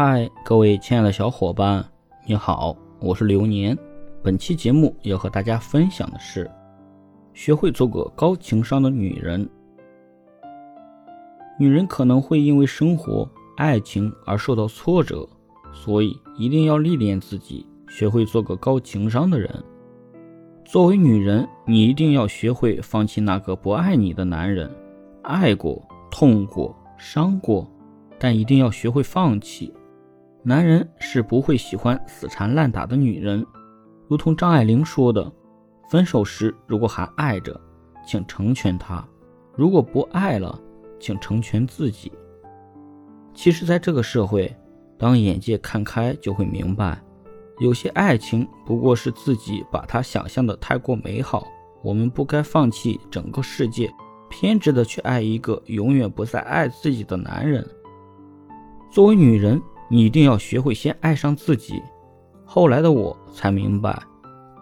嗨，各位亲爱的小伙伴，你好，我是流年。本期节目要和大家分享的是，学会做个高情商的女人。女人可能会因为生活、爱情而受到挫折，所以一定要历练自己，学会做个高情商的人。作为女人，你一定要学会放弃那个不爱你的男人。爱过，痛过，伤过，但一定要学会放弃。男人是不会喜欢死缠烂打的女人，如同张爱玲说的：“分手时如果还爱着，请成全他；如果不爱了，请成全自己。”其实，在这个社会，当眼界看开，就会明白。有些爱情不过是自己把它想象的太过美好，我们不该放弃整个世界，偏执的去爱一个永远不再爱自己的男人。作为女人，你一定要学会先爱上自己。后来的我才明白，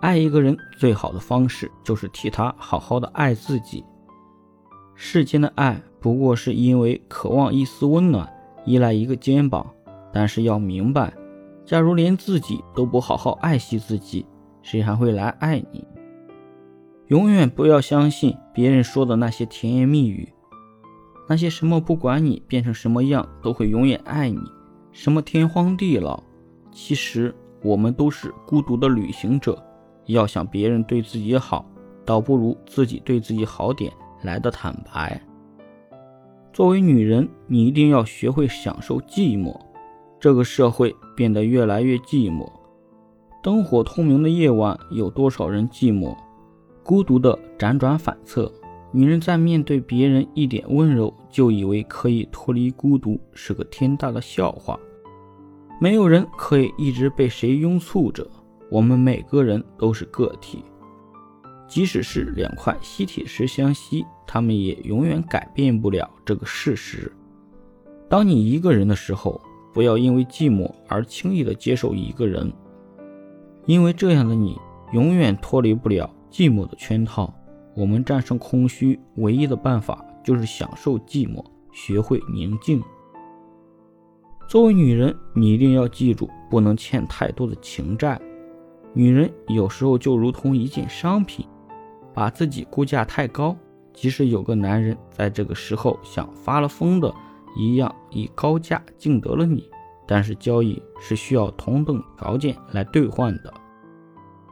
爱一个人最好的方式就是替他好好的爱自己。世间的爱不过是因为渴望一丝温暖，依赖一个肩膀，但是要明白。假如连自己都不好好爱惜自己，谁还会来爱你？永远不要相信别人说的那些甜言蜜语，那些什么不管你变成什么样都会永远爱你，什么天荒地老。其实我们都是孤独的旅行者，要想别人对自己好，倒不如自己对自己好点来的坦白。作为女人，你一定要学会享受寂寞。这个社会变得越来越寂寞，灯火通明的夜晚，有多少人寂寞、孤独的辗转反侧？女人在面对别人一点温柔，就以为可以脱离孤独，是个天大的笑话。没有人可以一直被谁拥簇着，我们每个人都是个体，即使是两块吸铁石相吸，他们也永远改变不了这个事实。当你一个人的时候，不要因为寂寞而轻易的接受一个人，因为这样的你永远脱离不了寂寞的圈套。我们战胜空虚唯一的办法就是享受寂寞，学会宁静。作为女人，你一定要记住，不能欠太多的情债。女人有时候就如同一件商品，把自己估价太高，即使有个男人在这个时候像发了疯的。一样以高价竞得了你，但是交易是需要同等条件来兑换的。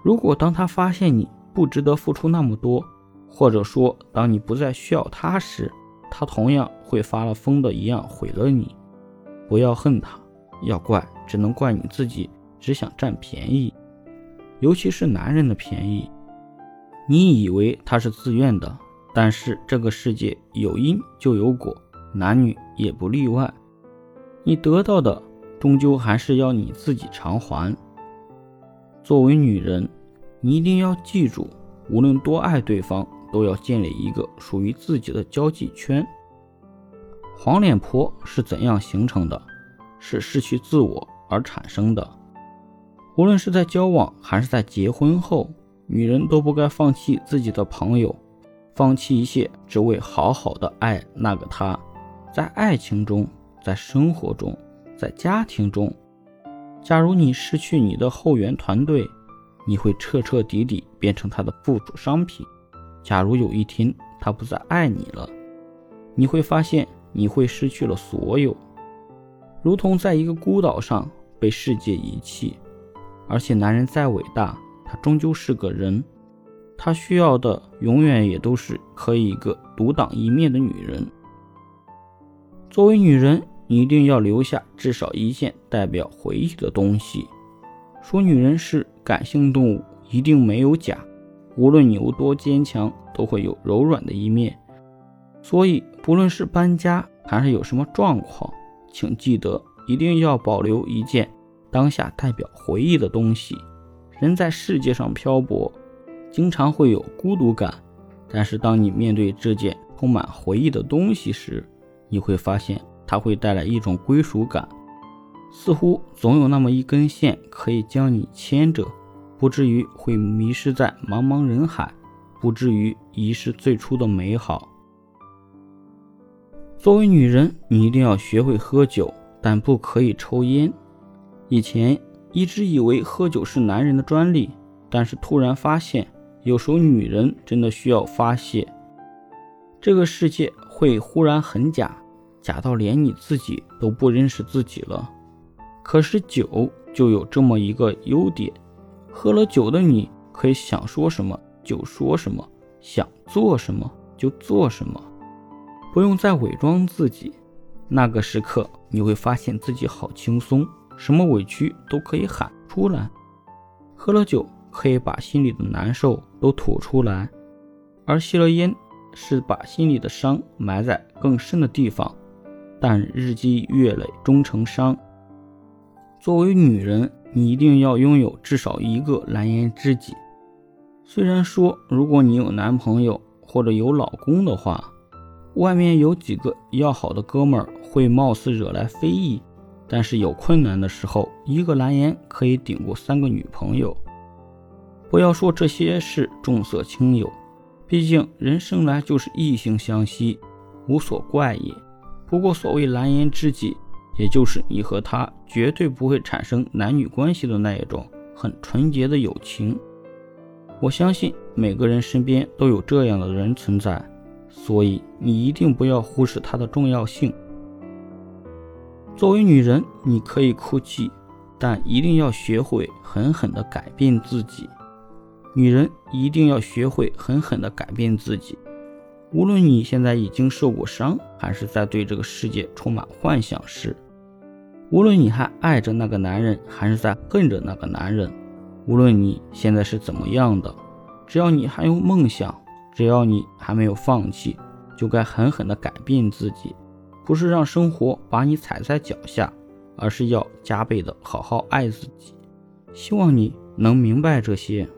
如果当他发现你不值得付出那么多，或者说当你不再需要他时，他同样会发了疯的一样毁了你。不要恨他，要怪只能怪你自己只想占便宜，尤其是男人的便宜。你以为他是自愿的，但是这个世界有因就有果。男女也不例外，你得到的终究还是要你自己偿还。作为女人，你一定要记住，无论多爱对方，都要建立一个属于自己的交际圈。黄脸婆是怎样形成的？是失去自我而产生的。无论是在交往还是在结婚后，女人都不该放弃自己的朋友，放弃一切，只为好好的爱那个他。在爱情中，在生活中，在家庭中，假如你失去你的后援团队，你会彻彻底底变成他的附属商品。假如有一天他不再爱你了，你会发现你会失去了所有，如同在一个孤岛上被世界遗弃。而且，男人再伟大，他终究是个人，他需要的永远也都是可以一个独当一面的女人。作为女人，你一定要留下至少一件代表回忆的东西。说女人是感性动物，一定没有假。无论你有多坚强，都会有柔软的一面。所以，不论是搬家还是有什么状况，请记得一定要保留一件当下代表回忆的东西。人在世界上漂泊，经常会有孤独感，但是当你面对这件充满回忆的东西时，你会发现，它会带来一种归属感，似乎总有那么一根线可以将你牵着，不至于会迷失在茫茫人海，不至于遗失最初的美好。作为女人，你一定要学会喝酒，但不可以抽烟。以前一直以为喝酒是男人的专利，但是突然发现，有时候女人真的需要发泄。这个世界会忽然很假，假到连你自己都不认识自己了。可是酒就有这么一个优点，喝了酒的你可以想说什么就说什么，想做什么就做什么，不用再伪装自己。那个时刻你会发现自己好轻松，什么委屈都可以喊出来。喝了酒可以把心里的难受都吐出来，而吸了烟。是把心里的伤埋在更深的地方，但日积月累终成伤。作为女人，你一定要拥有至少一个蓝颜知己。虽然说，如果你有男朋友或者有老公的话，外面有几个要好的哥们儿会貌似惹来非议，但是有困难的时候，一个蓝颜可以顶过三个女朋友。不要说这些是重色轻友。毕竟人生来就是异性相吸，无所怪也。不过所谓蓝颜知己，也就是你和他绝对不会产生男女关系的那一种很纯洁的友情。我相信每个人身边都有这样的人存在，所以你一定不要忽视它的重要性。作为女人，你可以哭泣，但一定要学会狠狠地改变自己。女人一定要学会狠狠地改变自己，无论你现在已经受过伤，还是在对这个世界充满幻想时；无论你还爱着那个男人，还是在恨着那个男人；无论你现在是怎么样的，只要你还有梦想，只要你还没有放弃，就该狠狠地改变自己，不是让生活把你踩在脚下，而是要加倍的好好爱自己。希望你能明白这些。